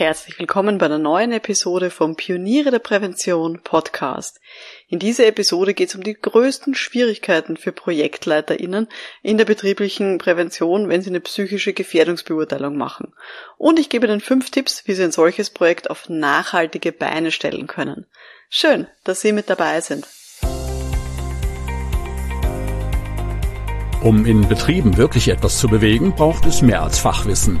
Herzlich willkommen bei einer neuen Episode vom Pioniere der Prävention Podcast. In dieser Episode geht es um die größten Schwierigkeiten für ProjektleiterInnen in der betrieblichen Prävention, wenn sie eine psychische Gefährdungsbeurteilung machen. Und ich gebe Ihnen fünf Tipps, wie Sie ein solches Projekt auf nachhaltige Beine stellen können. Schön, dass Sie mit dabei sind. Um in Betrieben wirklich etwas zu bewegen, braucht es mehr als Fachwissen.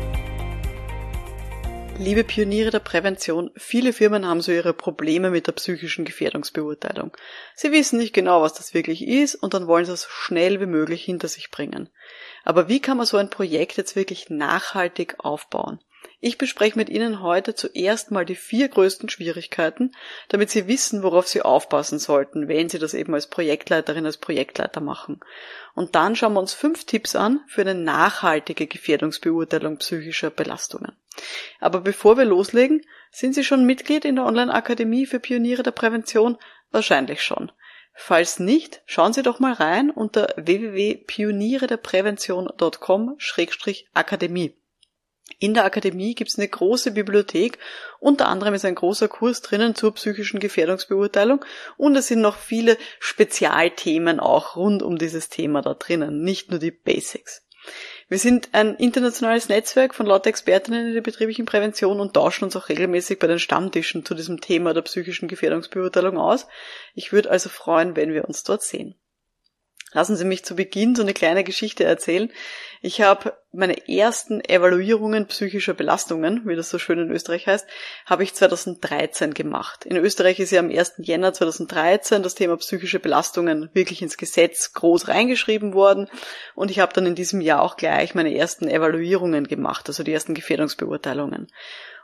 Liebe Pioniere der Prävention, viele Firmen haben so ihre Probleme mit der psychischen Gefährdungsbeurteilung. Sie wissen nicht genau, was das wirklich ist und dann wollen sie es so schnell wie möglich hinter sich bringen. Aber wie kann man so ein Projekt jetzt wirklich nachhaltig aufbauen? Ich bespreche mit Ihnen heute zuerst mal die vier größten Schwierigkeiten, damit Sie wissen, worauf Sie aufpassen sollten, wenn Sie das eben als Projektleiterin, als Projektleiter machen. Und dann schauen wir uns fünf Tipps an für eine nachhaltige Gefährdungsbeurteilung psychischer Belastungen. Aber bevor wir loslegen, sind Sie schon Mitglied in der Online-Akademie für Pioniere der Prävention? Wahrscheinlich schon. Falls nicht, schauen Sie doch mal rein unter www.pionierederprävention.com-akademie. In der Akademie gibt es eine große Bibliothek, unter anderem ist ein großer Kurs drinnen zur psychischen Gefährdungsbeurteilung und es sind noch viele Spezialthemen auch rund um dieses Thema da drinnen, nicht nur die Basics. Wir sind ein internationales Netzwerk von lauter Expertinnen in der betrieblichen Prävention und tauschen uns auch regelmäßig bei den Stammtischen zu diesem Thema der psychischen Gefährdungsbeurteilung aus. Ich würde also freuen, wenn wir uns dort sehen. Lassen Sie mich zu Beginn so eine kleine Geschichte erzählen. Ich habe meine ersten Evaluierungen psychischer Belastungen, wie das so schön in Österreich heißt, habe ich 2013 gemacht. In Österreich ist ja am 1. Jänner 2013 das Thema psychische Belastungen wirklich ins Gesetz groß reingeschrieben worden und ich habe dann in diesem Jahr auch gleich meine ersten Evaluierungen gemacht, also die ersten Gefährdungsbeurteilungen.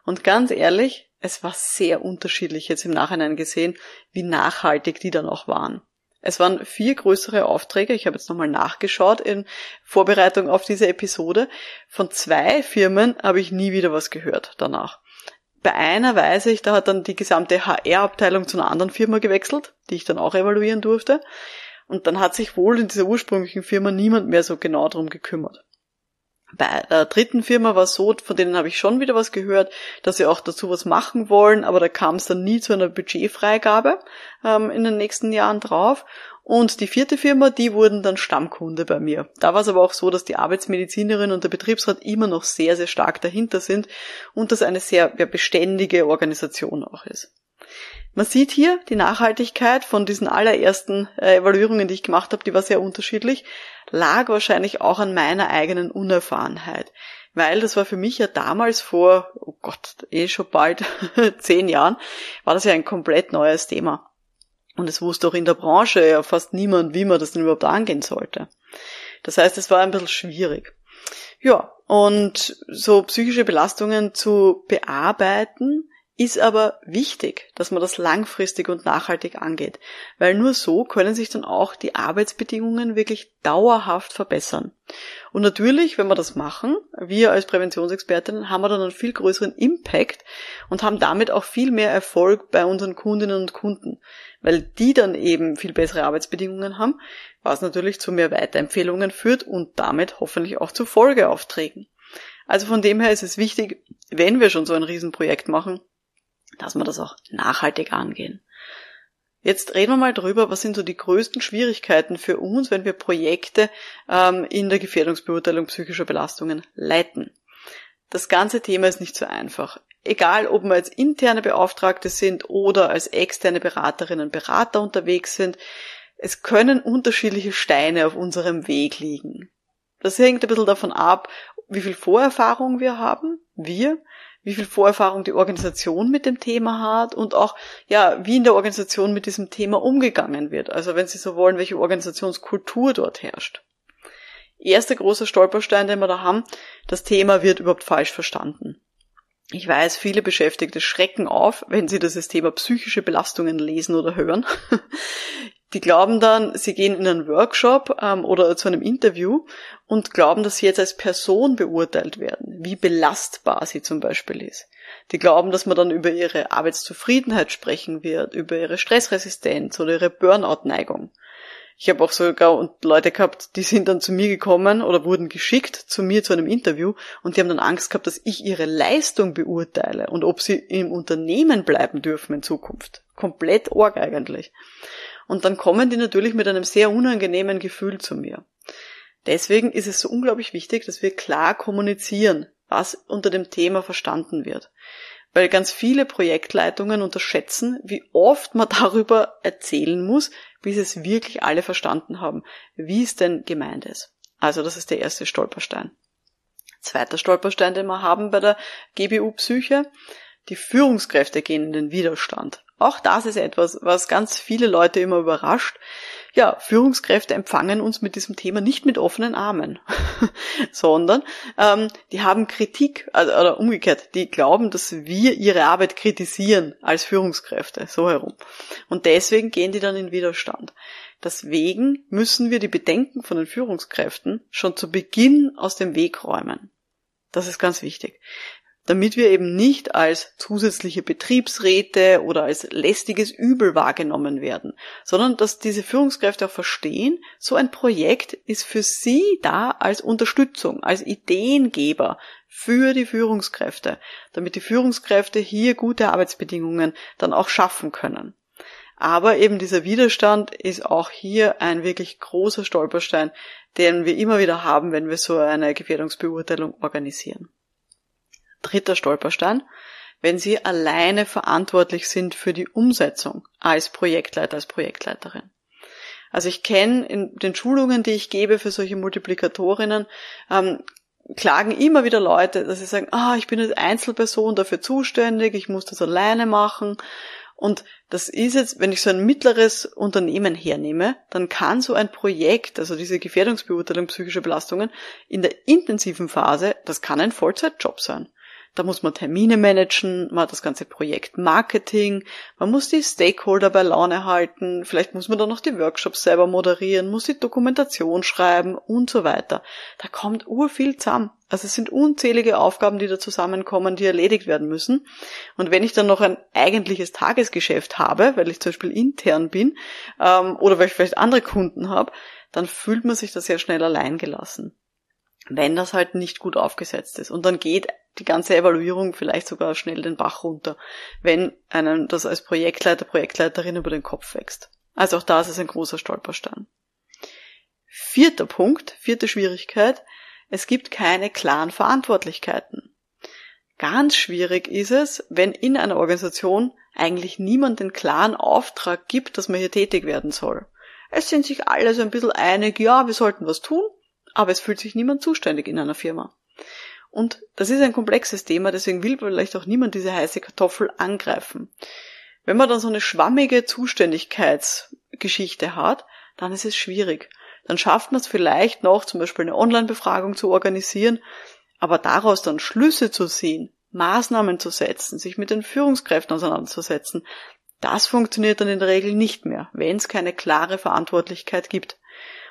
Und ganz ehrlich, es war sehr unterschiedlich jetzt im Nachhinein gesehen, wie nachhaltig die dann auch waren. Es waren vier größere Aufträge. Ich habe jetzt nochmal nachgeschaut in Vorbereitung auf diese Episode. Von zwei Firmen habe ich nie wieder was gehört danach. Bei einer weiß ich, da hat dann die gesamte HR-Abteilung zu einer anderen Firma gewechselt, die ich dann auch evaluieren durfte. Und dann hat sich wohl in dieser ursprünglichen Firma niemand mehr so genau darum gekümmert. Bei der dritten Firma war es so, von denen habe ich schon wieder was gehört, dass sie auch dazu was machen wollen, aber da kam es dann nie zu einer Budgetfreigabe ähm, in den nächsten Jahren drauf. Und die vierte Firma, die wurden dann Stammkunde bei mir. Da war es aber auch so, dass die Arbeitsmedizinerin und der Betriebsrat immer noch sehr, sehr stark dahinter sind und das eine sehr ja, beständige Organisation auch ist. Man sieht hier die Nachhaltigkeit von diesen allerersten äh, Evaluierungen, die ich gemacht habe, die war sehr unterschiedlich lag wahrscheinlich auch an meiner eigenen Unerfahrenheit. Weil das war für mich ja damals vor, oh Gott, eh schon bald zehn Jahren, war das ja ein komplett neues Thema. Und es wusste auch in der Branche ja fast niemand, wie man das denn überhaupt angehen sollte. Das heißt, es war ein bisschen schwierig. Ja, und so psychische Belastungen zu bearbeiten, ist aber wichtig, dass man das langfristig und nachhaltig angeht, weil nur so können sich dann auch die Arbeitsbedingungen wirklich dauerhaft verbessern. Und natürlich, wenn wir das machen, wir als Präventionsexpertinnen haben wir dann einen viel größeren Impact und haben damit auch viel mehr Erfolg bei unseren Kundinnen und Kunden, weil die dann eben viel bessere Arbeitsbedingungen haben, was natürlich zu mehr Weiterempfehlungen führt und damit hoffentlich auch zu Folgeaufträgen. Also von dem her ist es wichtig, wenn wir schon so ein Riesenprojekt machen, dass wir das auch nachhaltig angehen. Jetzt reden wir mal drüber, was sind so die größten Schwierigkeiten für uns, wenn wir Projekte ähm, in der Gefährdungsbeurteilung psychischer Belastungen leiten. Das ganze Thema ist nicht so einfach. Egal, ob wir als interne Beauftragte sind oder als externe Beraterinnen und Berater unterwegs sind, es können unterschiedliche Steine auf unserem Weg liegen. Das hängt ein bisschen davon ab, wie viel Vorerfahrung wir haben, wir, wie viel Vorerfahrung die Organisation mit dem Thema hat und auch, ja, wie in der Organisation mit diesem Thema umgegangen wird. Also wenn Sie so wollen, welche Organisationskultur dort herrscht. Erster großer Stolperstein, den wir da haben, das Thema wird überhaupt falsch verstanden. Ich weiß, viele Beschäftigte schrecken auf, wenn sie das Thema psychische Belastungen lesen oder hören. Die glauben dann, sie gehen in einen Workshop ähm, oder zu einem Interview und glauben, dass sie jetzt als Person beurteilt werden, wie belastbar sie zum Beispiel ist. Die glauben, dass man dann über ihre Arbeitszufriedenheit sprechen wird, über ihre Stressresistenz oder ihre Burnout-Neigung. Ich habe auch sogar Leute gehabt, die sind dann zu mir gekommen oder wurden geschickt zu mir zu einem Interview und die haben dann Angst gehabt, dass ich ihre Leistung beurteile und ob sie im Unternehmen bleiben dürfen in Zukunft. Komplett org eigentlich. Und dann kommen die natürlich mit einem sehr unangenehmen Gefühl zu mir. Deswegen ist es so unglaublich wichtig, dass wir klar kommunizieren, was unter dem Thema verstanden wird. Weil ganz viele Projektleitungen unterschätzen, wie oft man darüber erzählen muss, bis es wirklich alle verstanden haben, wie es denn gemeint ist. Also das ist der erste Stolperstein. Zweiter Stolperstein, den wir haben bei der GBU-Psyche, die Führungskräfte gehen in den Widerstand. Auch das ist etwas, was ganz viele Leute immer überrascht. Ja, Führungskräfte empfangen uns mit diesem Thema nicht mit offenen Armen, sondern ähm, die haben Kritik, also, oder umgekehrt, die glauben, dass wir ihre Arbeit kritisieren als Führungskräfte, so herum. Und deswegen gehen die dann in Widerstand. Deswegen müssen wir die Bedenken von den Führungskräften schon zu Beginn aus dem Weg räumen. Das ist ganz wichtig damit wir eben nicht als zusätzliche Betriebsräte oder als lästiges Übel wahrgenommen werden, sondern dass diese Führungskräfte auch verstehen, so ein Projekt ist für sie da als Unterstützung, als Ideengeber für die Führungskräfte, damit die Führungskräfte hier gute Arbeitsbedingungen dann auch schaffen können. Aber eben dieser Widerstand ist auch hier ein wirklich großer Stolperstein, den wir immer wieder haben, wenn wir so eine Gefährdungsbeurteilung organisieren. Dritter Stolperstein, wenn Sie alleine verantwortlich sind für die Umsetzung als Projektleiter, als Projektleiterin. Also ich kenne in den Schulungen, die ich gebe für solche Multiplikatorinnen, ähm, klagen immer wieder Leute, dass sie sagen, ah, ich bin als Einzelperson dafür zuständig, ich muss das alleine machen. Und das ist jetzt, wenn ich so ein mittleres Unternehmen hernehme, dann kann so ein Projekt, also diese Gefährdungsbeurteilung psychischer Belastungen, in der intensiven Phase, das kann ein Vollzeitjob sein. Da muss man Termine managen, man hat das ganze Projekt Marketing, man muss die Stakeholder bei Laune halten, vielleicht muss man dann noch die Workshops selber moderieren, muss die Dokumentation schreiben und so weiter. Da kommt urviel zusammen. Also es sind unzählige Aufgaben, die da zusammenkommen, die erledigt werden müssen. Und wenn ich dann noch ein eigentliches Tagesgeschäft habe, weil ich zum Beispiel intern bin ähm, oder weil ich vielleicht andere Kunden habe, dann fühlt man sich da sehr schnell allein gelassen wenn das halt nicht gut aufgesetzt ist. Und dann geht die ganze Evaluierung vielleicht sogar schnell den Bach runter, wenn einem das als Projektleiter, Projektleiterin über den Kopf wächst. Also auch das ist ein großer Stolperstein. Vierter Punkt, vierte Schwierigkeit, es gibt keine klaren Verantwortlichkeiten. Ganz schwierig ist es, wenn in einer Organisation eigentlich niemand den klaren Auftrag gibt, dass man hier tätig werden soll. Es sind sich alle so ein bisschen einig, ja, wir sollten was tun, aber es fühlt sich niemand zuständig in einer Firma. Und das ist ein komplexes Thema, deswegen will vielleicht auch niemand diese heiße Kartoffel angreifen. Wenn man dann so eine schwammige Zuständigkeitsgeschichte hat, dann ist es schwierig. Dann schafft man es vielleicht noch, zum Beispiel eine Online-Befragung zu organisieren, aber daraus dann Schlüsse zu ziehen, Maßnahmen zu setzen, sich mit den Führungskräften auseinanderzusetzen, das funktioniert dann in der Regel nicht mehr, wenn es keine klare Verantwortlichkeit gibt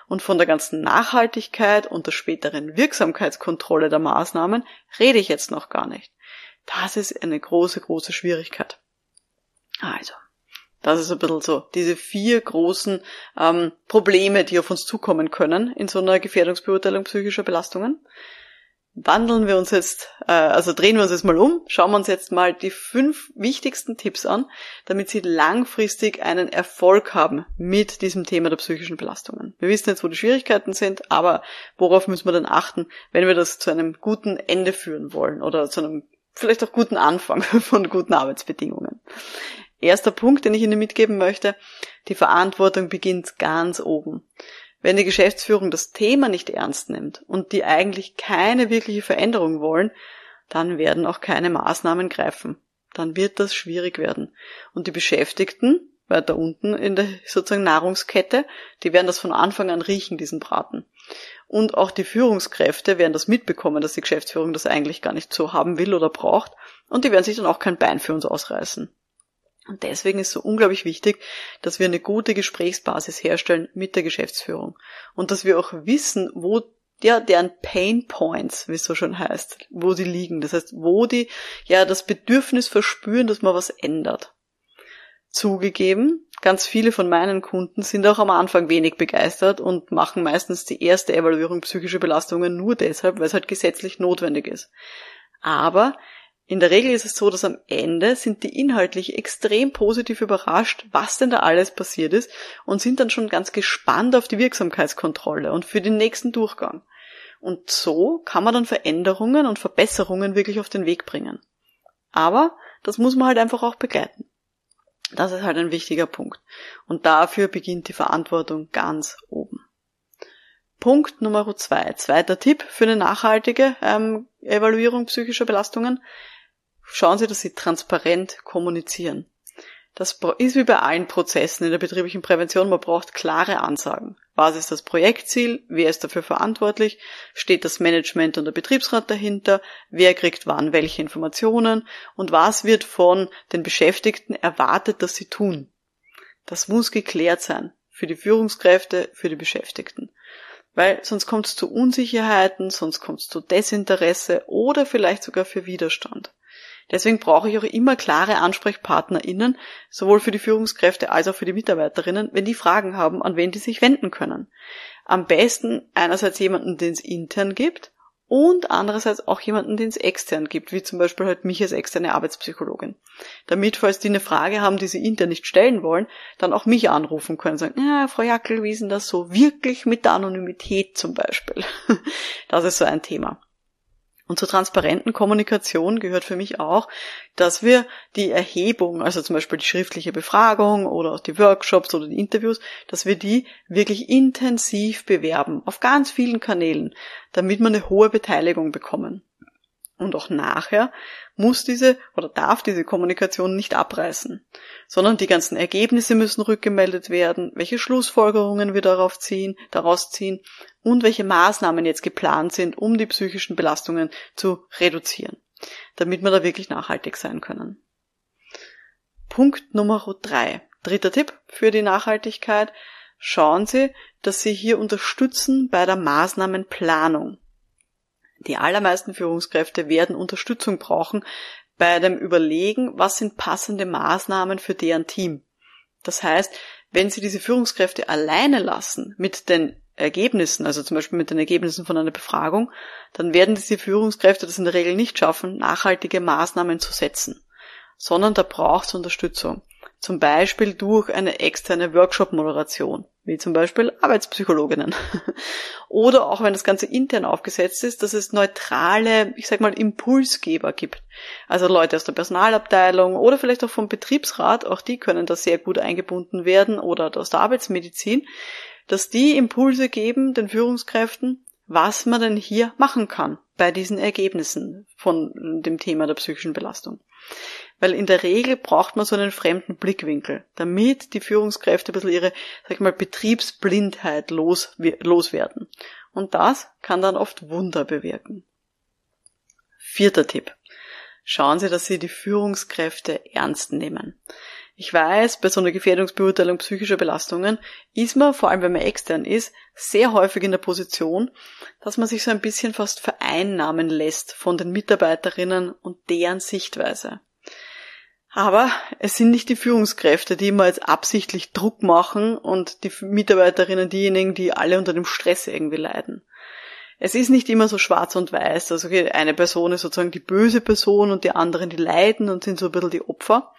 und von der ganzen Nachhaltigkeit und der späteren Wirksamkeitskontrolle der Maßnahmen rede ich jetzt noch gar nicht. Das ist eine große, große Schwierigkeit. Also, das ist ein bisschen so, diese vier großen ähm, Probleme, die auf uns zukommen können in so einer Gefährdungsbeurteilung psychischer Belastungen wandeln wir uns jetzt, äh, also drehen wir uns jetzt mal um, schauen wir uns jetzt mal die fünf wichtigsten Tipps an, damit Sie langfristig einen Erfolg haben mit diesem Thema der psychischen Belastungen. Wir wissen jetzt, wo die Schwierigkeiten sind, aber worauf müssen wir dann achten, wenn wir das zu einem guten Ende führen wollen oder zu einem vielleicht auch guten Anfang von guten Arbeitsbedingungen. Erster Punkt, den ich Ihnen mitgeben möchte, die Verantwortung beginnt ganz oben. Wenn die Geschäftsführung das Thema nicht ernst nimmt und die eigentlich keine wirkliche Veränderung wollen, dann werden auch keine Maßnahmen greifen. Dann wird das schwierig werden. Und die Beschäftigten weiter unten in der sozusagen Nahrungskette, die werden das von Anfang an riechen, diesen Braten. Und auch die Führungskräfte werden das mitbekommen, dass die Geschäftsführung das eigentlich gar nicht so haben will oder braucht. Und die werden sich dann auch kein Bein für uns ausreißen. Und deswegen ist so unglaublich wichtig, dass wir eine gute Gesprächsbasis herstellen mit der Geschäftsführung und dass wir auch wissen, wo ja, deren Pain Points, wie es so schon heißt, wo sie liegen. Das heißt, wo die ja das Bedürfnis verspüren, dass man was ändert. Zugegeben, ganz viele von meinen Kunden sind auch am Anfang wenig begeistert und machen meistens die erste Evaluierung psychischer Belastungen nur deshalb, weil es halt gesetzlich notwendig ist. Aber in der Regel ist es so, dass am Ende sind die inhaltlich extrem positiv überrascht, was denn da alles passiert ist und sind dann schon ganz gespannt auf die Wirksamkeitskontrolle und für den nächsten Durchgang. Und so kann man dann Veränderungen und Verbesserungen wirklich auf den Weg bringen. Aber das muss man halt einfach auch begleiten. Das ist halt ein wichtiger Punkt. Und dafür beginnt die Verantwortung ganz oben. Punkt Nummer zwei. Zweiter Tipp für eine nachhaltige ähm, Evaluierung psychischer Belastungen schauen Sie, dass Sie transparent kommunizieren. Das ist wie bei allen Prozessen in der betrieblichen Prävention. Man braucht klare Ansagen. Was ist das Projektziel? Wer ist dafür verantwortlich? Steht das Management und der Betriebsrat dahinter? Wer kriegt wann welche Informationen? Und was wird von den Beschäftigten erwartet, dass sie tun? Das muss geklärt sein. Für die Führungskräfte, für die Beschäftigten. Weil sonst kommt es zu Unsicherheiten, sonst kommt es zu Desinteresse oder vielleicht sogar für Widerstand. Deswegen brauche ich auch immer klare AnsprechpartnerInnen, sowohl für die Führungskräfte als auch für die Mitarbeiterinnen, wenn die Fragen haben, an wen die sich wenden können. Am besten einerseits jemanden, den es intern gibt und andererseits auch jemanden, den es extern gibt, wie zum Beispiel halt mich als externe Arbeitspsychologin. Damit, falls die eine Frage haben, die sie intern nicht stellen wollen, dann auch mich anrufen können, sagen, ja, Frau Jackel, wie ist denn das so? Wirklich mit der Anonymität zum Beispiel. Das ist so ein Thema. Und zur transparenten Kommunikation gehört für mich auch, dass wir die Erhebung, also zum Beispiel die schriftliche Befragung oder auch die Workshops oder die Interviews, dass wir die wirklich intensiv bewerben, auf ganz vielen Kanälen, damit wir eine hohe Beteiligung bekommen. Und auch nachher muss diese oder darf diese Kommunikation nicht abreißen, sondern die ganzen Ergebnisse müssen rückgemeldet werden, welche Schlussfolgerungen wir darauf ziehen, daraus ziehen und welche Maßnahmen jetzt geplant sind, um die psychischen Belastungen zu reduzieren, damit wir da wirklich nachhaltig sein können. Punkt Nummer drei. Dritter Tipp für die Nachhaltigkeit. Schauen Sie, dass Sie hier unterstützen bei der Maßnahmenplanung. Die allermeisten Führungskräfte werden Unterstützung brauchen bei dem Überlegen, was sind passende Maßnahmen für deren Team. Das heißt, wenn Sie diese Führungskräfte alleine lassen mit den Ergebnissen, also zum Beispiel mit den Ergebnissen von einer Befragung, dann werden diese Führungskräfte das in der Regel nicht schaffen, nachhaltige Maßnahmen zu setzen, sondern da braucht es Unterstützung. Zum Beispiel durch eine externe Workshop-Moderation, wie zum Beispiel Arbeitspsychologinnen. Oder auch wenn das Ganze intern aufgesetzt ist, dass es neutrale, ich sag mal, Impulsgeber gibt. Also Leute aus der Personalabteilung oder vielleicht auch vom Betriebsrat, auch die können da sehr gut eingebunden werden oder aus der Arbeitsmedizin, dass die Impulse geben den Führungskräften, was man denn hier machen kann bei diesen Ergebnissen von dem Thema der psychischen Belastung. Weil in der Regel braucht man so einen fremden Blickwinkel, damit die Führungskräfte ein bisschen ihre, sag ich mal, Betriebsblindheit los, loswerden. Und das kann dann oft Wunder bewirken. Vierter Tipp. Schauen Sie, dass Sie die Führungskräfte ernst nehmen. Ich weiß, bei so einer Gefährdungsbeurteilung psychischer Belastungen ist man, vor allem wenn man extern ist, sehr häufig in der Position, dass man sich so ein bisschen fast vereinnahmen lässt von den Mitarbeiterinnen und deren Sichtweise. Aber es sind nicht die Führungskräfte, die immer jetzt absichtlich Druck machen und die Mitarbeiterinnen diejenigen, die alle unter dem Stress irgendwie leiden. Es ist nicht immer so schwarz und weiß, also eine Person ist sozusagen die böse Person und die anderen die leiden und sind so ein bisschen die Opfer,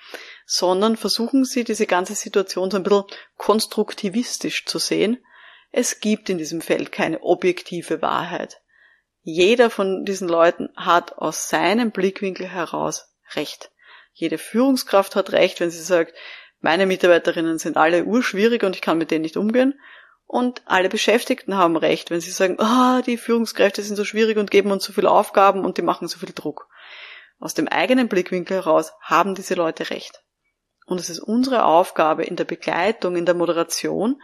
sondern versuchen Sie diese ganze Situation so ein bisschen konstruktivistisch zu sehen. Es gibt in diesem Feld keine objektive Wahrheit. Jeder von diesen Leuten hat aus seinem Blickwinkel heraus Recht. Jede Führungskraft hat recht, wenn sie sagt, meine Mitarbeiterinnen sind alle urschwierig und ich kann mit denen nicht umgehen. Und alle Beschäftigten haben recht, wenn sie sagen, ah, oh, die Führungskräfte sind so schwierig und geben uns so viele Aufgaben und die machen so viel Druck. Aus dem eigenen Blickwinkel heraus haben diese Leute recht. Und es ist unsere Aufgabe in der Begleitung, in der Moderation,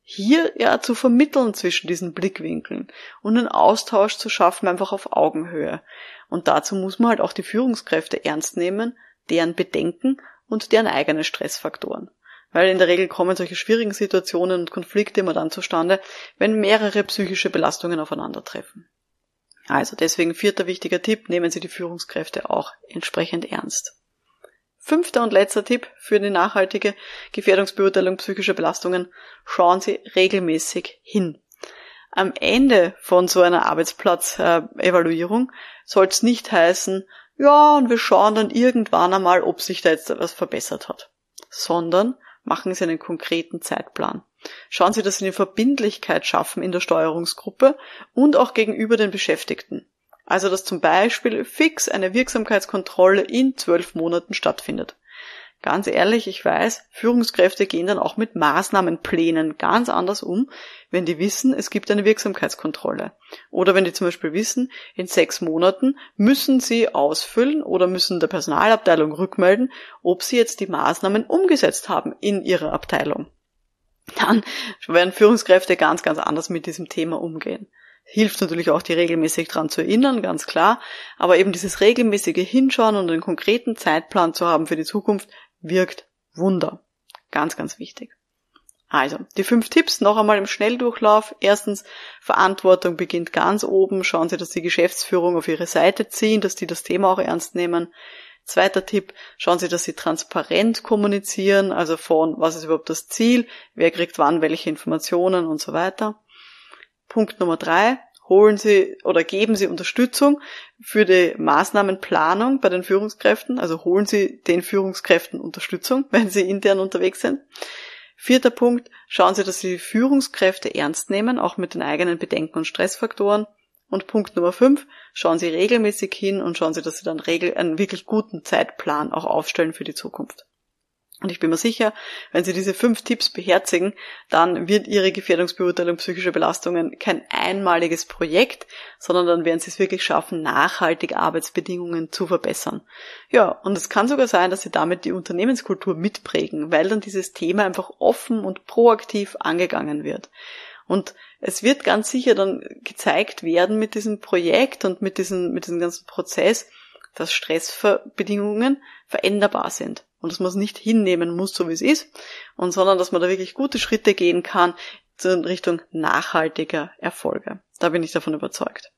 hier ja zu vermitteln zwischen diesen Blickwinkeln und einen Austausch zu schaffen, einfach auf Augenhöhe. Und dazu muss man halt auch die Führungskräfte ernst nehmen deren Bedenken und deren eigene Stressfaktoren. Weil in der Regel kommen solche schwierigen Situationen und Konflikte immer dann zustande, wenn mehrere psychische Belastungen aufeinandertreffen. Also deswegen vierter wichtiger Tipp, nehmen Sie die Führungskräfte auch entsprechend ernst. Fünfter und letzter Tipp für die nachhaltige Gefährdungsbeurteilung psychischer Belastungen, schauen Sie regelmäßig hin. Am Ende von so einer Arbeitsplatzevaluierung soll es nicht heißen, ja, und wir schauen dann irgendwann einmal, ob sich da jetzt etwas verbessert hat, sondern machen Sie einen konkreten Zeitplan. Schauen Sie, dass Sie eine Verbindlichkeit schaffen in der Steuerungsgruppe und auch gegenüber den Beschäftigten. Also dass zum Beispiel fix eine Wirksamkeitskontrolle in zwölf Monaten stattfindet. Ganz ehrlich, ich weiß, Führungskräfte gehen dann auch mit Maßnahmenplänen ganz anders um, wenn die wissen, es gibt eine Wirksamkeitskontrolle. Oder wenn die zum Beispiel wissen, in sechs Monaten müssen sie ausfüllen oder müssen der Personalabteilung rückmelden, ob sie jetzt die Maßnahmen umgesetzt haben in ihrer Abteilung. Dann werden Führungskräfte ganz, ganz anders mit diesem Thema umgehen hilft natürlich auch, die regelmäßig dran zu erinnern, ganz klar. Aber eben dieses regelmäßige Hinschauen und einen konkreten Zeitplan zu haben für die Zukunft wirkt Wunder. Ganz, ganz wichtig. Also, die fünf Tipps noch einmal im Schnelldurchlauf. Erstens, Verantwortung beginnt ganz oben. Schauen Sie, dass die Geschäftsführung auf Ihre Seite ziehen, dass die das Thema auch ernst nehmen. Zweiter Tipp, schauen Sie, dass Sie transparent kommunizieren, also von, was ist überhaupt das Ziel, wer kriegt wann welche Informationen und so weiter. Punkt Nummer drei, holen Sie oder geben Sie Unterstützung für die Maßnahmenplanung bei den Führungskräften, also holen Sie den Führungskräften Unterstützung, wenn sie intern unterwegs sind. Vierter Punkt, schauen Sie, dass Sie die Führungskräfte ernst nehmen, auch mit den eigenen Bedenken und Stressfaktoren. Und Punkt Nummer fünf, schauen Sie regelmäßig hin und schauen Sie, dass Sie dann einen wirklich guten Zeitplan auch aufstellen für die Zukunft. Und ich bin mir sicher, wenn Sie diese fünf Tipps beherzigen, dann wird Ihre Gefährdungsbeurteilung psychischer Belastungen kein einmaliges Projekt, sondern dann werden Sie es wirklich schaffen, nachhaltig Arbeitsbedingungen zu verbessern. Ja, und es kann sogar sein, dass Sie damit die Unternehmenskultur mitprägen, weil dann dieses Thema einfach offen und proaktiv angegangen wird. Und es wird ganz sicher dann gezeigt werden mit diesem Projekt und mit diesem, mit diesem ganzen Prozess, dass Stressbedingungen veränderbar sind und dass man es nicht hinnehmen muss, so wie es ist, und sondern dass man da wirklich gute Schritte gehen kann in Richtung nachhaltiger Erfolge. Da bin ich davon überzeugt.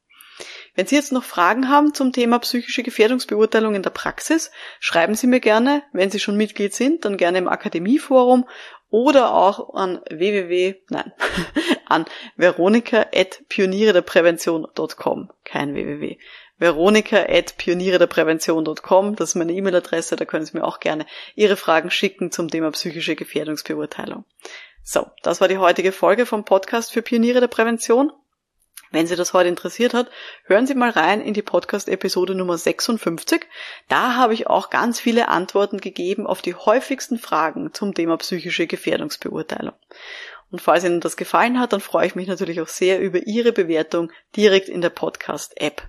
Wenn Sie jetzt noch Fragen haben zum Thema psychische Gefährdungsbeurteilung in der Praxis, schreiben Sie mir gerne. Wenn Sie schon Mitglied sind, dann gerne im Akademieforum oder auch an www, nein, an veronika.pioniere Kein www veronika.pioniere Das ist meine E-Mail-Adresse, da können Sie mir auch gerne Ihre Fragen schicken zum Thema psychische Gefährdungsbeurteilung. So, das war die heutige Folge vom Podcast für Pioniere der Prävention. Wenn Sie das heute interessiert hat, hören Sie mal rein in die Podcast-Episode Nummer 56. Da habe ich auch ganz viele Antworten gegeben auf die häufigsten Fragen zum Thema psychische Gefährdungsbeurteilung. Und falls Ihnen das gefallen hat, dann freue ich mich natürlich auch sehr über Ihre Bewertung direkt in der Podcast-App.